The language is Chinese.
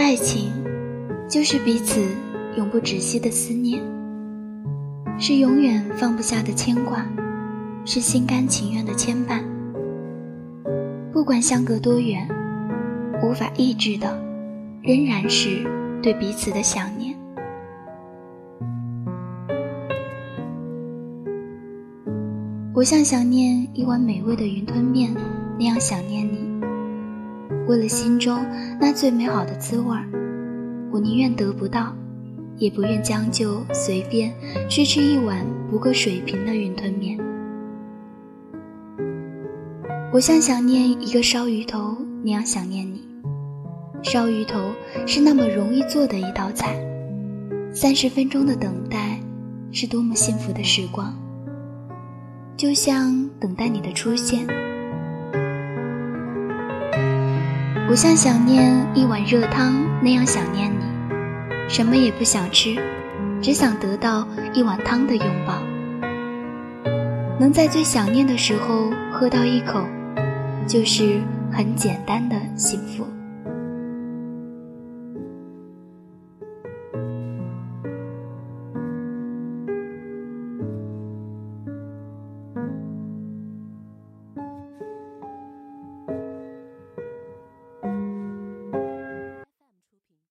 爱情，就是彼此永不止息的思念，是永远放不下的牵挂，是心甘情愿的牵绊。不管相隔多远，无法抑制的，仍然是对彼此的想念。我像想念一碗美味的云吞面那样想念你。为了心中那最美好的滋味，我宁愿得不到，也不愿将就随便去吃一碗不够水平的云吞面。我像想念一个烧鱼头那样想念你。烧鱼头是那么容易做的一道菜，三十分钟的等待是多么幸福的时光。就像等待你的出现，不像想念一碗热汤那样想念你，什么也不想吃，只想得到一碗汤的拥抱。能在最想念的时候喝到一口，就是很简单的幸福。